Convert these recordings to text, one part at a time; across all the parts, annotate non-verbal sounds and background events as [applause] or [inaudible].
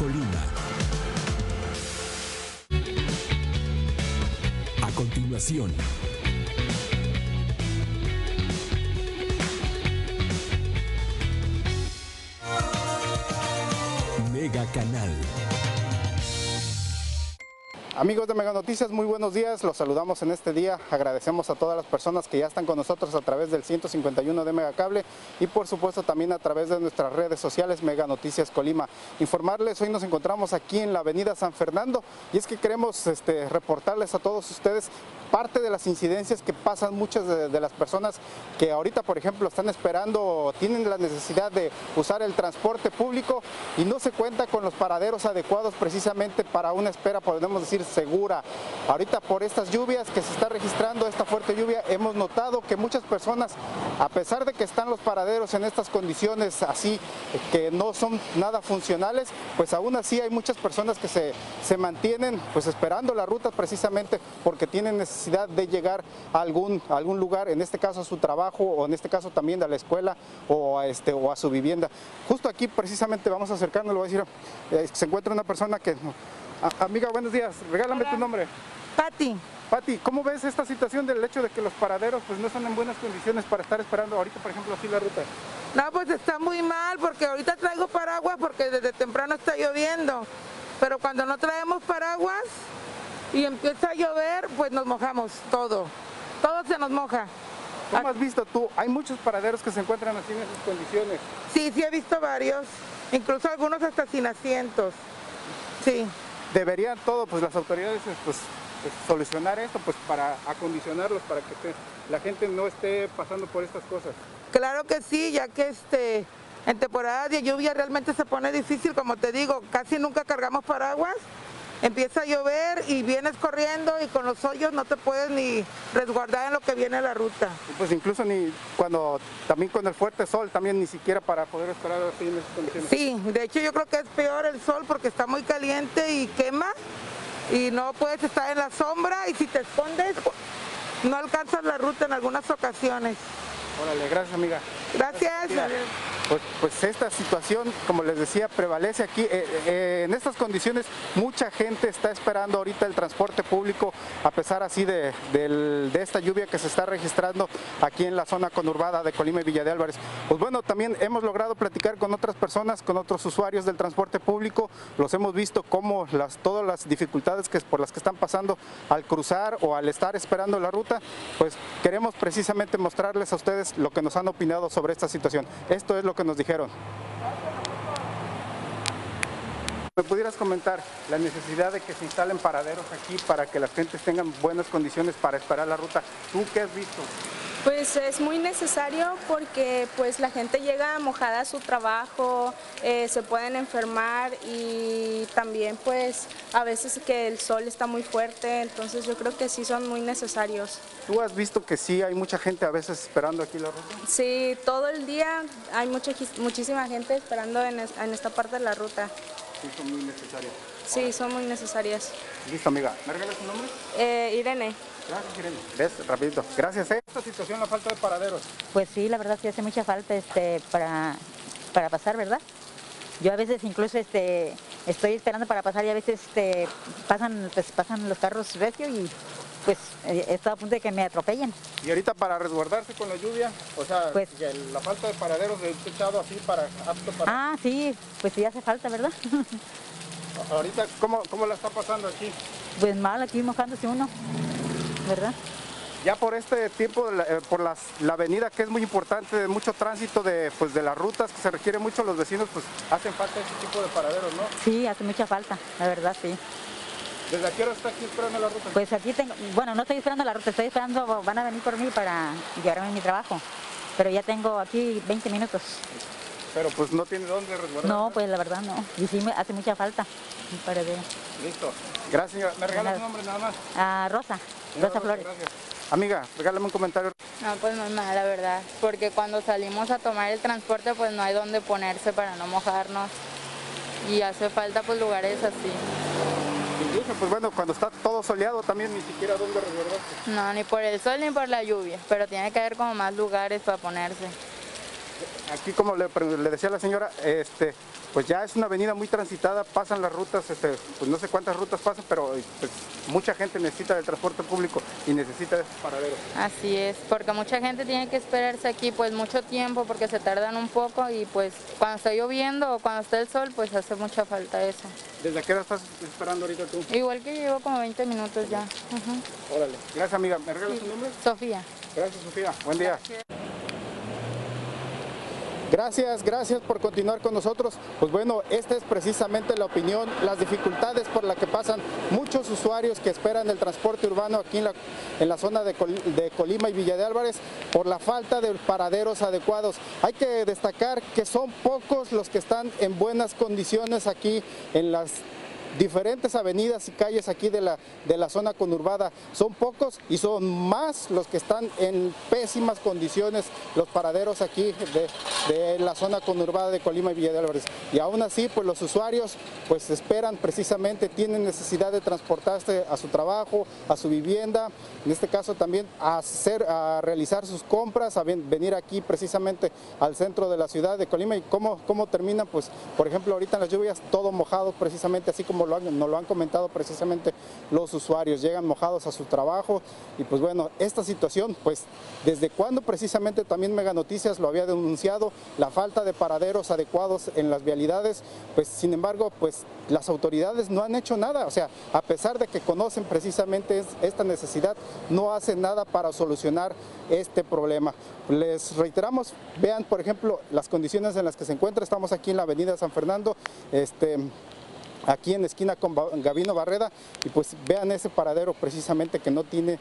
Colima. A continuación, Mega Canal. Amigos de Mega Noticias, muy buenos días. Los saludamos en este día. Agradecemos a todas las personas que ya están con nosotros a través del 151 de Megacable y por supuesto también a través de nuestras redes sociales Mega Noticias Colima. Informarles, hoy nos encontramos aquí en la avenida San Fernando y es que queremos este, reportarles a todos ustedes parte de las incidencias que pasan muchas de, las personas que ahorita, por ejemplo, están esperando, tienen la necesidad de usar el transporte público y no se cuenta con los paraderos adecuados precisamente para una espera, podemos decir, segura. Ahorita por estas lluvias que se está registrando, esta fuerte lluvia, hemos notado que muchas personas, a pesar de que están los paraderos en estas condiciones así, que no son nada funcionales, pues aún así hay muchas personas que se, se mantienen pues esperando la ruta precisamente porque tienen necesidad de llegar a algún, algún lugar, en este caso a su trabajo o en este caso también a la escuela o a, este, o a su vivienda. Justo aquí precisamente vamos a acercarnos, le voy a decir, eh, se encuentra una persona que... A- amiga, buenos días, regálame tu nombre. Pati, Pati, ¿cómo ves esta situación del hecho de que los paraderos pues no están en buenas condiciones para estar esperando ahorita, por ejemplo, así la ruta? no, pues está muy mal porque ahorita traigo paraguas porque desde temprano está lloviendo. Pero cuando no traemos paraguas y empieza a llover, pues nos mojamos todo. Todo se nos moja. ¿Cómo has visto tú? Hay muchos paraderos que se encuentran así en esas condiciones. Sí, sí he visto varios, incluso algunos hasta sin asientos. Sí, Deberían todo, pues las autoridades pues, pues, solucionar esto pues para acondicionarlos, para que la gente no esté pasando por estas cosas. claro que sí, ya que este en temporada de lluvia realmente se pone difícil, como te digo, casi nunca cargamos paraguas. Empieza a llover y vienes corriendo y con los hoyos no te puedes ni resguardar en lo que viene la ruta. Pues incluso ni cuando, también con el fuerte sol, también ni siquiera para poder esperar así en esas condiciones. Sí, de hecho yo creo que es peor el sol porque está muy caliente y quema y no puedes estar en la sombra y si te escondes no alcanzas la ruta en algunas ocasiones. Órale, gracias amiga. Gracias. Mira, Pues, pues esta situación, como les decía, prevalece aquí. Eh, eh, en estas condiciones mucha gente está esperando ahorita el transporte público, a pesar así de, de esta lluvia que se está registrando aquí en la zona conurbada de Colima y Villa de Álvarez. Pues bueno, también hemos logrado platicar con otras personas, con otros usuarios del transporte público. Los hemos visto cómo las, todas las dificultades que, por las que están pasando al cruzar o al estar esperando la ruta. Pues queremos precisamente mostrarles a ustedes lo que nos han opinado sobre esta situación. Esto es lo que nos dijeron. ¿Me pudieras comentar la necesidad de que se instalen paraderos aquí para que las gentes tengan buenas condiciones para esperar la ruta? ¿Tú qué has visto? Pues es muy necesario porque pues la gente llega mojada a su trabajo, eh, se pueden enfermar y también pues a veces que el sol está muy fuerte, entonces yo creo que sí son muy necesarios. ¿Tú has visto que sí hay mucha gente a veces esperando aquí la ruta? Sí, todo el día hay mucha, muchísima gente esperando en, es- en esta parte de la ruta. Sí, son muy necesarias. Sí, son muy necesarias. Listo, amiga. ¿Me regalas tu nombre? Eh, Irene. ¿Ves? Rapidito. Gracias. ¿eh? Esta situación, la falta de paraderos. Pues sí, la verdad sí hace mucha falta este para, para pasar, ¿verdad? Yo a veces incluso este estoy esperando para pasar y a veces este pasan pues pasan los carros recio y pues eh, he estado a punto de que me atropellen. Y ahorita para resguardarse con la lluvia, o sea, Pues- la falta de paraderos de techado así para apto para... Ah, sí, pues sí hace falta, ¿verdad? [laughs] Ahorita, ¿cómo, ¿cómo la está pasando aquí? pues mal aquí mojándose uno, ¿verdad? Ya por este tiempo, eh, por las, la avenida que es muy importante, de mucho tránsito de, pues, de las rutas que se requiere mucho, los vecinos pues hacen falta este tipo de paraderos, ¿no? Sí, hace mucha falta, la verdad sí. ¿Desde aquí hora está aquí esperando la ruta? Pues aquí tengo, bueno, no estoy esperando la ruta, estoy esperando, van a venir por mí para llevarme a mi trabajo. Pero ya tengo aquí 20 minutos. Pero pues no tiene dónde resguardar. No, pues la verdad no. Y sí me hace mucha falta. un paradero. Listo. Gracias, señora. ¿Me regala nada. su nombre nada más? Ah, Rosa, Señora Rosa Flores. Gracias. Amiga, regálame un comentario. No, pues muy mal, la verdad, porque cuando salimos a tomar el transporte, pues no hay dónde ponerse para no mojarnos y hace falta pues lugares así. Incluso, pues bueno, cuando está todo soleado también ni siquiera dónde resguardarse. No, ni por el sol ni por la lluvia, pero tiene que haber como más lugares para ponerse. Aquí como le, le decía la señora, este, pues ya es una avenida muy transitada, pasan las rutas, este, pues no sé cuántas rutas pasan, pero pues, mucha gente necesita del transporte público y necesita de esos paraderos. Así es, porque mucha gente tiene que esperarse aquí pues mucho tiempo porque se tardan un poco y pues cuando está lloviendo o cuando está el sol pues hace mucha falta eso. ¿Desde qué hora estás esperando ahorita tú? Igual que llevo como 20 minutos ya. Órale. Gracias amiga. ¿Me regalas tu nombre? Sofía. Gracias Sofía. Buen día. Gracias, gracias por continuar con nosotros. Pues bueno, esta es precisamente la opinión, las dificultades por las que pasan muchos usuarios que esperan el transporte urbano aquí en la, zona de Colima y Villa de Álvarez por la falta de paraderos adecuados. Hay que destacar que son pocos los que están en buenas condiciones aquí en las diferentes avenidas y calles aquí de la, de la zona conurbada. Son pocos y son más los que están en pésimas condiciones, los paraderos aquí de, la zona conurbada de Colima y Villa de Álvarez. Y aún así, pues los usuarios pues esperan precisamente, tienen necesidad de transportarse a su trabajo, a su vivienda, en este caso también a, hacer, a realizar sus compras, a venir aquí precisamente al centro de la ciudad de Colima. ¿Y cómo, cómo terminan? Pues, por ejemplo, ahorita las lluvias todo mojado precisamente, así como lo han, nos lo han comentado precisamente los usuarios, llegan mojados a su trabajo y pues bueno, esta situación, pues desde cuando precisamente también Mega Noticias lo había denunciado, la falta de paraderos adecuados en las vialidades, pues sin embargo, pues las autoridades no han hecho nada, o sea, a pesar de que conocen precisamente esta necesidad, no hacen nada para solucionar este problema. Les reiteramos, vean por ejemplo las condiciones en las que se encuentra, estamos aquí en la avenida San Fernando, este, aquí en esquina con Gavino Barreda. Y pues vean ese paradero precisamente que no tiene,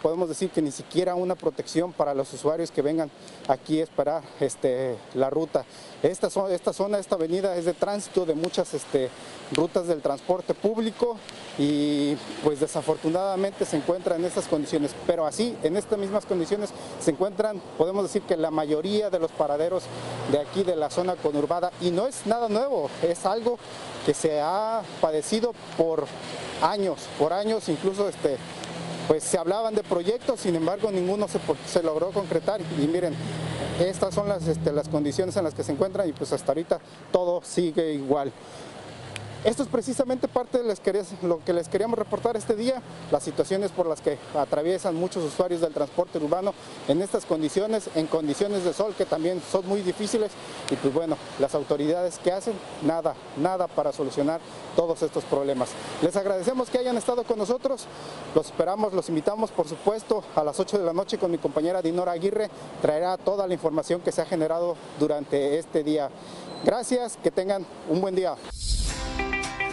podemos decir que ni siquiera una protección para los usuarios que vengan aquí a esperar este, la ruta. Esta, esta zona, esta avenida es de tránsito de muchas este, rutas del transporte público y pues desafortunadamente se encuentra en estas condiciones, pero así en estas mismas condiciones se encuentran, podemos decir que la mayoría de los paraderos de aquí de la zona conurbada. Y no es nada nuevo, es algo que se ha padecido por años, por años incluso este, pues se hablaban de proyectos, sin embargo ninguno se, se logró concretar y miren, estas son las, este, las condiciones en las que se encuentran y pues hasta ahorita todo sigue igual. Esto es precisamente parte de lo que les queríamos reportar este día, las situaciones por las que atraviesan muchos usuarios del transporte urbano en estas condiciones, en condiciones de sol que también son muy difíciles y pues bueno, las autoridades que hacen nada, nada para solucionar todos estos problemas. Les agradecemos que hayan estado con nosotros, los esperamos, los invitamos por supuesto a las 8 de la noche con mi compañera Dinora Aguirre, traerá toda la información que se ha generado durante este día. Gracias, que tengan un buen día.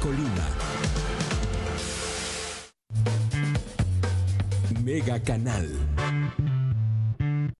Colima. Mega Canal.